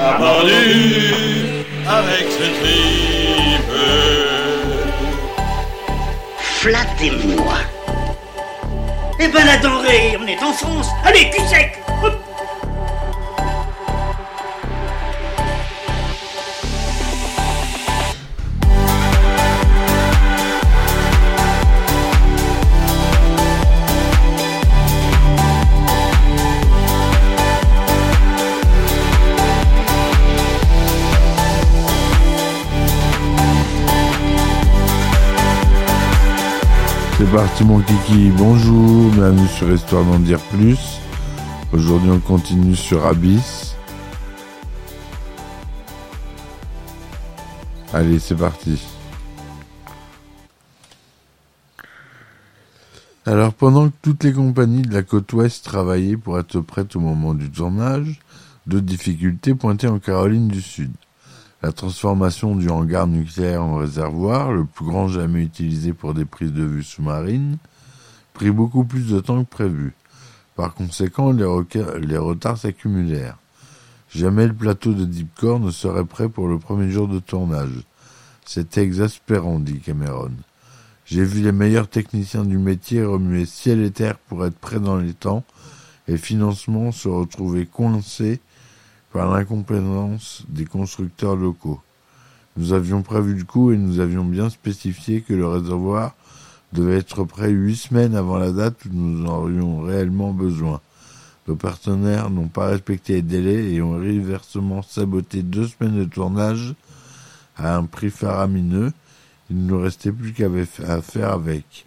A vendu avec ce tripe. Flattez-moi. Eh ben la denrée, on est en France Allez, cul sec parti mon kiki, bonjour, bienvenue sur Histoire d'en dire plus. Aujourd'hui on continue sur Abyss. Allez, c'est parti. Alors pendant que toutes les compagnies de la côte ouest travaillaient pour être prêtes au moment du tournage, deux difficultés pointaient en Caroline du Sud. La transformation du hangar nucléaire en réservoir, le plus grand jamais utilisé pour des prises de vue sous-marines, prit beaucoup plus de temps que prévu. Par conséquent, les, retards s'accumulèrent. Jamais le plateau de Deepcore ne serait prêt pour le premier jour de tournage. C'était exaspérant, dit Cameron. J'ai vu les meilleurs techniciens du métier remuer ciel et terre pour être prêts dans les temps, et financement se retrouver coincés par l'incompétence des constructeurs locaux. Nous avions prévu le coup et nous avions bien spécifié que le réservoir devait être prêt huit semaines avant la date où nous en aurions réellement besoin. Nos partenaires n'ont pas respecté les délais et ont réversement saboté deux semaines de tournage à un prix faramineux. Il ne nous restait plus qu'à faire avec.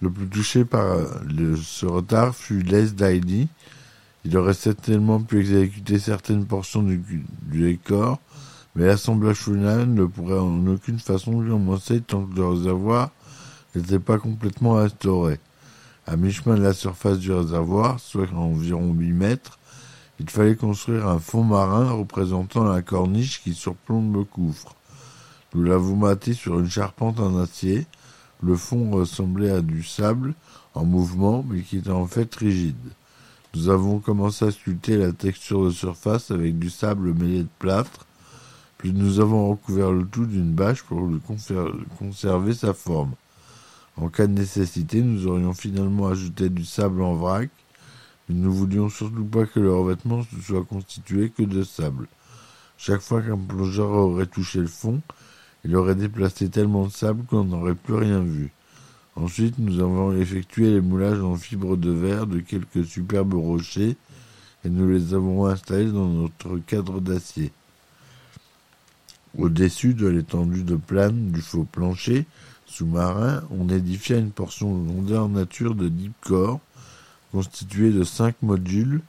Le plus touché par euh, ce retard fut Les Daily, il aurait certainement pu exécuter certaines portions du, décor, mais l'assemblage final ne pourrait en aucune façon commencer tant que le réservoir n'était pas complètement restauré. À mi-chemin de la surface du réservoir, soit environ 8 mètres, il fallait construire un fond marin représentant la corniche qui surplombe le gouffre. Nous l'avons maté sur une charpente en acier. Le fond ressemblait à du sable en mouvement, mais qui était en fait rigide. Nous avons commencé à sculpter la texture de surface avec du sable mêlé de plâtre, puis nous avons recouvert le tout d'une bâche pour lui conserver sa forme. En cas de nécessité, nous aurions finalement ajouté du sable en vrac, mais nous voulions surtout pas que le revêtement ne soit constitué que de sable. Chaque fois qu'un plongeur aurait touché le fond, il aurait déplacé tellement de sable qu'on n'aurait plus rien vu. Ensuite, nous avons effectué les moulages en fibre de verre de quelques superbes rochers et nous les avons installés dans notre cadre d'acier. Au-dessus de l'étendue de plane du faux plancher sous-marin, on édifia une portion grandeur nature de deep core constituée de cinq modules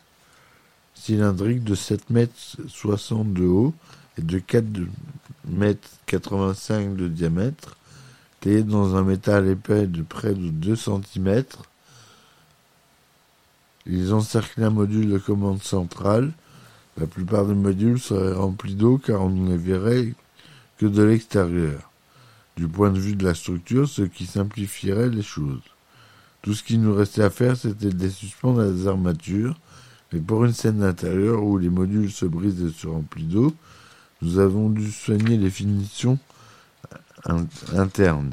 cylindriques de 7 mètres 60 de haut et de 4 mètres 85 de diamètre dans un métal épais de près de 2 cm. Ils encerclaient un module de commande centrale. La plupart des modules seraient remplis d'eau car on ne les verrait que de l'extérieur. Du point de vue de la structure, ce qui simplifierait les choses. Tout ce qui nous restait à faire, c'était de les suspendre à des armatures. Mais pour une scène d'intérieur où les modules se brisent et se remplissent d'eau, nous avons dû soigner les finitions in- interne.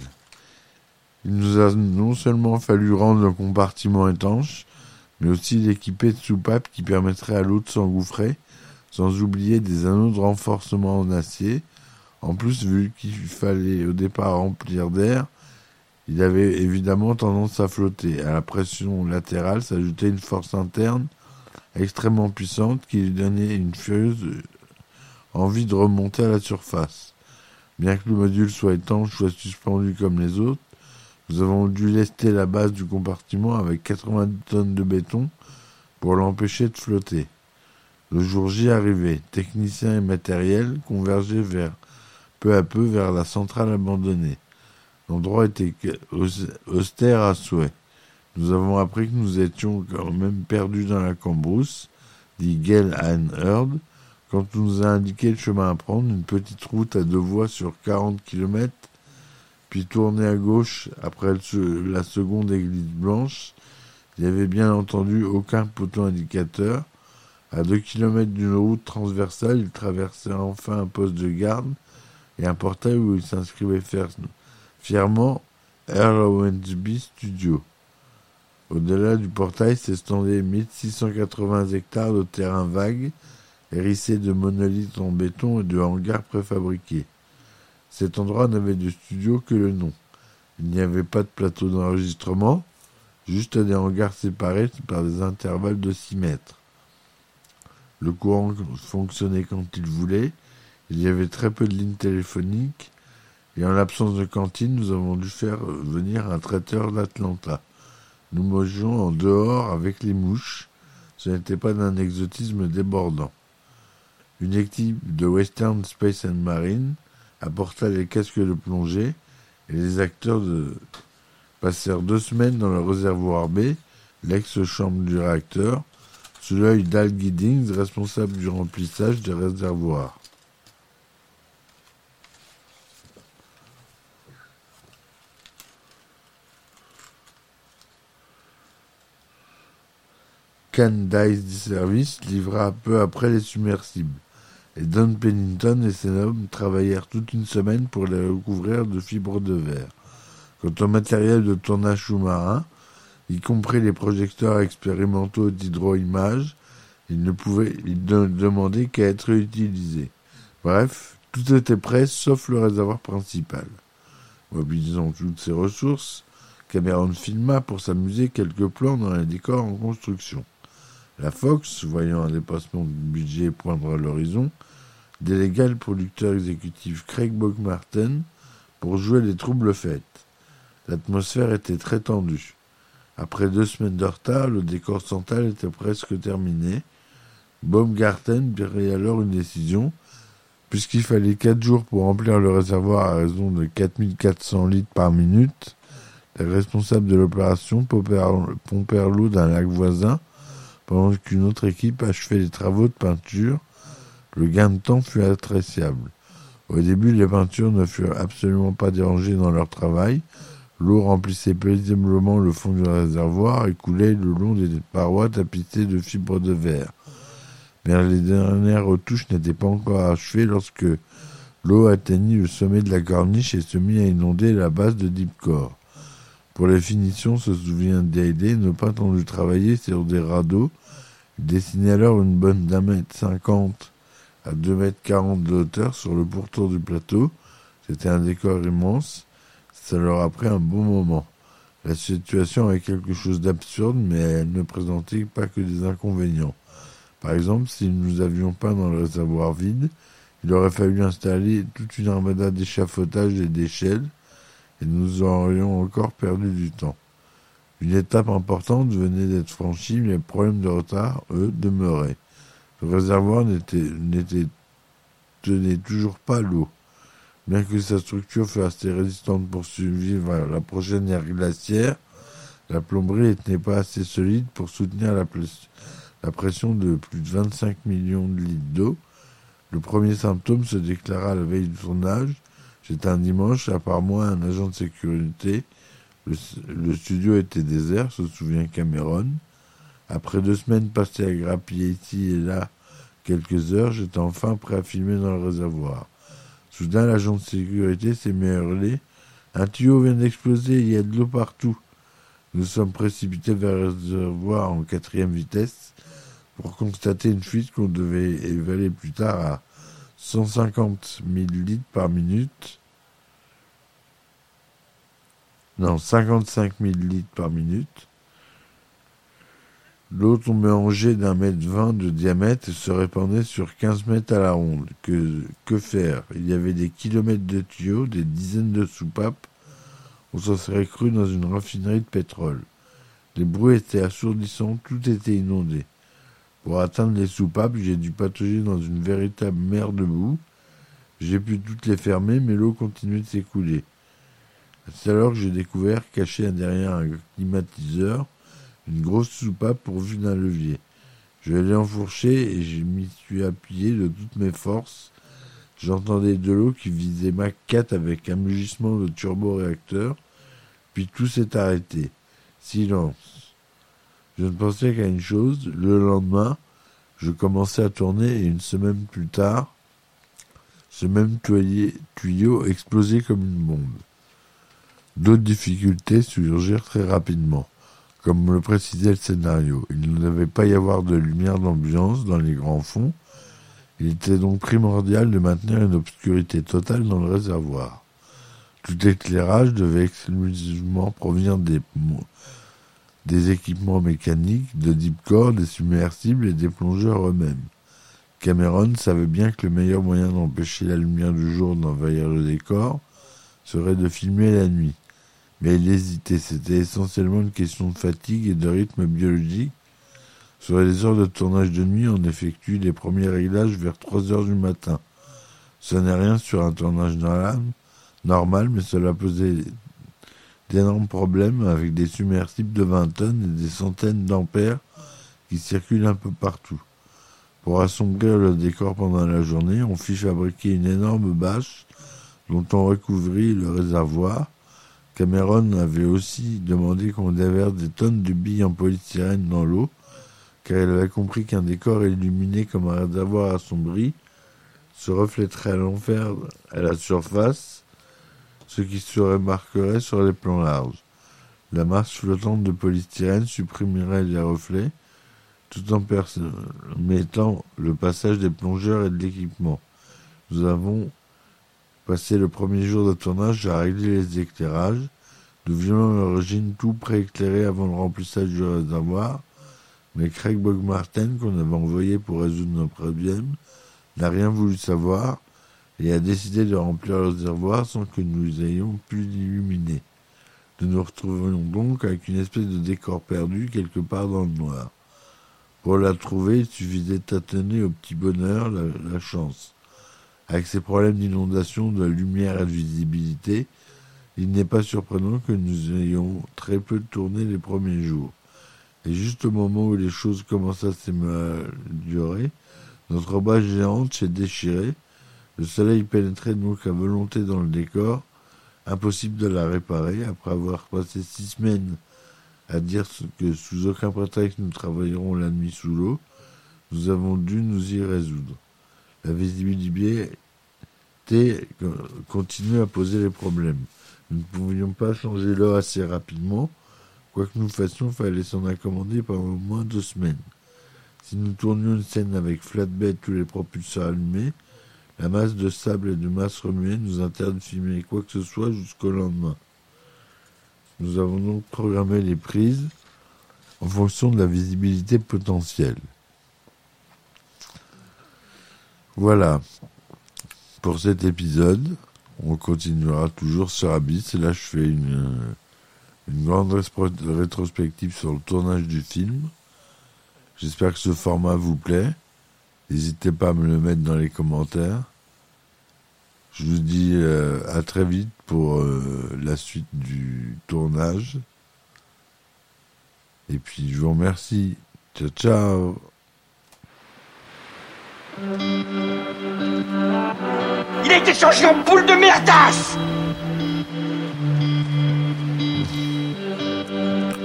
Il nous a non seulement fallu rendre le compartiment étanche, mais aussi l'équiper de soupapes qui permettraient à l'eau de s'engouffrer, sans oublier des anneaux de renforcement en acier. En plus, vu qu'il fallait au départ remplir d'air, il avait évidemment tendance à flotter. À la pression latérale s'ajoutait une force interne extrêmement puissante qui lui donnait une furieuse envie de remonter à la surface. Bien que le module soit étanche, soit suspendu comme les autres, nous avons dû lester la base du compartiment avec 90 tonnes de béton pour l'empêcher de flotter. Le jour J arrivait, techniciens et matériel convergeaient peu à peu vers la centrale abandonnée. L'endroit était austère à souhait. Nous avons appris que nous étions quand même perdus dans la cambrousse, dit Gail Heard, quand on nous a indiqué le chemin à prendre, une petite route à deux voies sur 40 km, puis tourner à gauche après la seconde église blanche, il n'y avait bien entendu aucun poteau indicateur. À deux kilomètres d'une route transversale, il traversait enfin un poste de garde et un portail où il s'inscrivait fièrement Earl Studio. Au-delà du portail s'estendaient 1680 hectares de terrain vague hérissé de monolithes en béton et de hangars préfabriqués. Cet endroit n'avait de studio que le nom. Il n'y avait pas de plateau d'enregistrement, juste des hangars séparés par des intervalles de 6 mètres. Le courant fonctionnait quand il voulait, il y avait très peu de lignes téléphoniques, et en l'absence de cantine, nous avons dû faire venir un traiteur d'Atlanta. Nous mangeons en dehors avec les mouches, ce n'était pas d'un exotisme débordant. Une équipe de Western Space and Marine apporta les casques de plongée et les acteurs passèrent deux semaines dans le réservoir B, l'ex-chambre du réacteur, sous l'œil d'Al Giddings, responsable du remplissage des réservoirs. Candice Service livra peu après les submersibles et Don Pennington et ses hommes travaillèrent toute une semaine pour les recouvrir de fibres de verre. Quant au matériel de tournage sous-marin, y compris les projecteurs expérimentaux d'hydroimage, il ne pouvait il ne qu'à être utilisé. Bref, tout était prêt sauf le réservoir principal. Mobilisant toutes ses ressources, Cameron filma pour s'amuser quelques plans dans les décors en construction. La Fox, voyant un dépassement du budget poindre à l'horizon, délégua le producteur exécutif Craig Martin pour jouer les troubles fêtes. L'atmosphère était très tendue. Après deux semaines de retard, le décor central était presque terminé. Baumgarten prit alors une décision. Puisqu'il fallait quatre jours pour remplir le réservoir à raison de 4400 litres par minute, les responsables de l'opération pompèrent d'un lac voisin pendant qu'une autre équipe achevait les travaux de peinture. Le gain de temps fut appréciable. Au début, les peintures ne furent absolument pas dérangées dans leur travail. L'eau remplissait paisiblement le fond du réservoir et coulait le long des parois tapissées de fibres de verre. Mais les dernières retouches n'étaient pas encore achevées lorsque l'eau atteignit le sommet de la corniche et se mit à inonder la base de Deepcore. Pour les finitions, se souvient D&D, ne pas entendu travailler sur des radeaux. Il dessinait alors une bonne d'un mètre cinquante à deux mètres quarante de hauteur sur le pourtour du plateau. C'était un décor immense. Ça leur a pris un bon moment. La situation avait quelque chose d'absurde, mais elle ne présentait pas que des inconvénients. Par exemple, si nous avions pas dans le réservoir vide, il aurait fallu installer toute une armada d'échafaudage et d'échelles, et nous aurions encore perdu du temps. Une étape importante venait d'être franchie, mais les problèmes de retard, eux, demeuraient. Le réservoir n'était tenait toujours pas l'eau. Bien que sa structure fût assez résistante pour survivre à la prochaine ère glaciaire, la plomberie n'était pas assez solide pour soutenir la, la pression de plus de 25 millions de litres d'eau. Le premier symptôme se déclara la veille du tournage, c'était un dimanche, à part moi, un agent de sécurité. Le, studio était désert, se souvient Cameron. Après deux semaines passées à grappiller ici et là quelques heures, j'étais enfin prêt à filmer dans le réservoir. Soudain, l'agent de sécurité s'est mis à hurler. Un tuyau vient d'exploser, il y a de l'eau partout. Nous sommes précipités vers le réservoir en quatrième vitesse pour constater une fuite qu'on devait évaluer plus tard à 150 000 litres par minute. Non, 55 000 litres par minute. L'eau tombait en jet d'un mètre vingt de diamètre se répandait sur 15 mètres à la ronde. Que faire? Il y avait des kilomètres de tuyaux, des dizaines de soupapes. On s'en serait cru dans une raffinerie de pétrole. Les bruits étaient assourdissants, tout était inondé. Pour atteindre les soupapes, j'ai dû patauger dans une véritable mer de boue. J'ai pu toutes les fermer, mais l'eau continuait de s'écouler. C'est alors que j'ai découvert, caché derrière un climatiseur, une grosse soupape pourvue d'un levier. Je l'ai enfourché et je m'y suis appuyé de toutes mes forces. J'entendais de l'eau qui visait ma 4 avec un mugissement de turboréacteur. Puis tout s'est arrêté. Silence. Je ne pensais qu'à une chose. Le lendemain, je commençais à tourner et une semaine plus tard, ce même tuyau explosait comme une bombe. D'autres difficultés surgirent très rapidement. Comme le précisait le scénario, il ne devait pas y avoir de lumière d'ambiance dans les grands fonds. Il était donc primordial de maintenir une obscurité totale dans le réservoir. Tout éclairage devait exclusivement provenir des, des équipements mécaniques, de deep core, des submersibles et des plongeurs eux-mêmes. Cameron savait bien que le meilleur moyen d'empêcher la lumière du jour d'envahir le décor serait de filmer la nuit. Mais il hésitait, c'était essentiellement une question de fatigue et de rythme biologique. Sur les heures de tournage de nuit, on effectue les premiers réglages vers 3 heures du matin. Ce n'est rien sur un tournage normal, mais cela posait d'énormes problèmes avec des submersibles de 20 tonnes et des centaines d'ampères qui circulent un peu partout. Pour assombrir le décor pendant la journée, on fit fabriquer une énorme bâche dont on recouvrit le réservoir Cameron avait aussi demandé qu'on déverse des tonnes de billes en polystyrène dans l'eau, car il avait compris qu'un décor illuminé comme un réservoir assombri se reflèterait à l'enfer à la surface, ce qui se remarquerait sur les plans larges. La masse flottante de polystyrène supprimerait les reflets, tout en permettant le passage des plongeurs et de l'équipement. Nous avons Passé le premier jour de tournage, à régler les éclairages. Nous voulions l'origine tout prééclairé avant le remplissage du réservoir, mais Craig Bogmartin, qu'on avait envoyé pour résoudre nos problèmes, n'a rien voulu savoir et a décidé de remplir le réservoir sans que nous ayons pu l'illuminer. Nous nous retrouvions donc avec une espèce de décor perdu quelque part dans le noir. Pour la trouver, il suffisait tâtonner au petit bonheur la chance. Avec ces problèmes d'inondation, de lumière et de visibilité, il n'est pas surprenant que nous ayons très peu tourné les premiers jours. Et juste au moment où les choses commencent à s'améliorer, notre bâche géante s'est déchirée, le soleil pénétrait donc à volonté dans le décor, impossible de la réparer, après avoir passé six semaines à dire que sous aucun prétexte nous travaillerons la nuit sous l'eau, nous avons dû nous y résoudre. La visibilité continue à poser les problèmes. Nous ne pouvions pas changer l'eau assez rapidement. Quoi que nous fassions, fallait s'en accommoder pendant au moins deux semaines. Si nous tournions une scène avec flatbed tous les propulseurs allumés, la masse de sable et de masse remuée nous interdit de filmer quoi que ce soit jusqu'au lendemain. Nous avons donc programmé les prises en fonction de la visibilité potentielle. Voilà pour cet épisode. On continuera toujours sur Abyss. Là, je fais une, une grande rétrospective sur le tournage du film. J'espère que ce format vous plaît. N'hésitez pas à me le mettre dans les commentaires. Je vous dis euh, à très vite pour euh, la suite du tournage. Et puis je vous remercie. Ciao ciao Il a été changé en boule de merdasse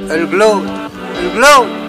Elle glow Elle glow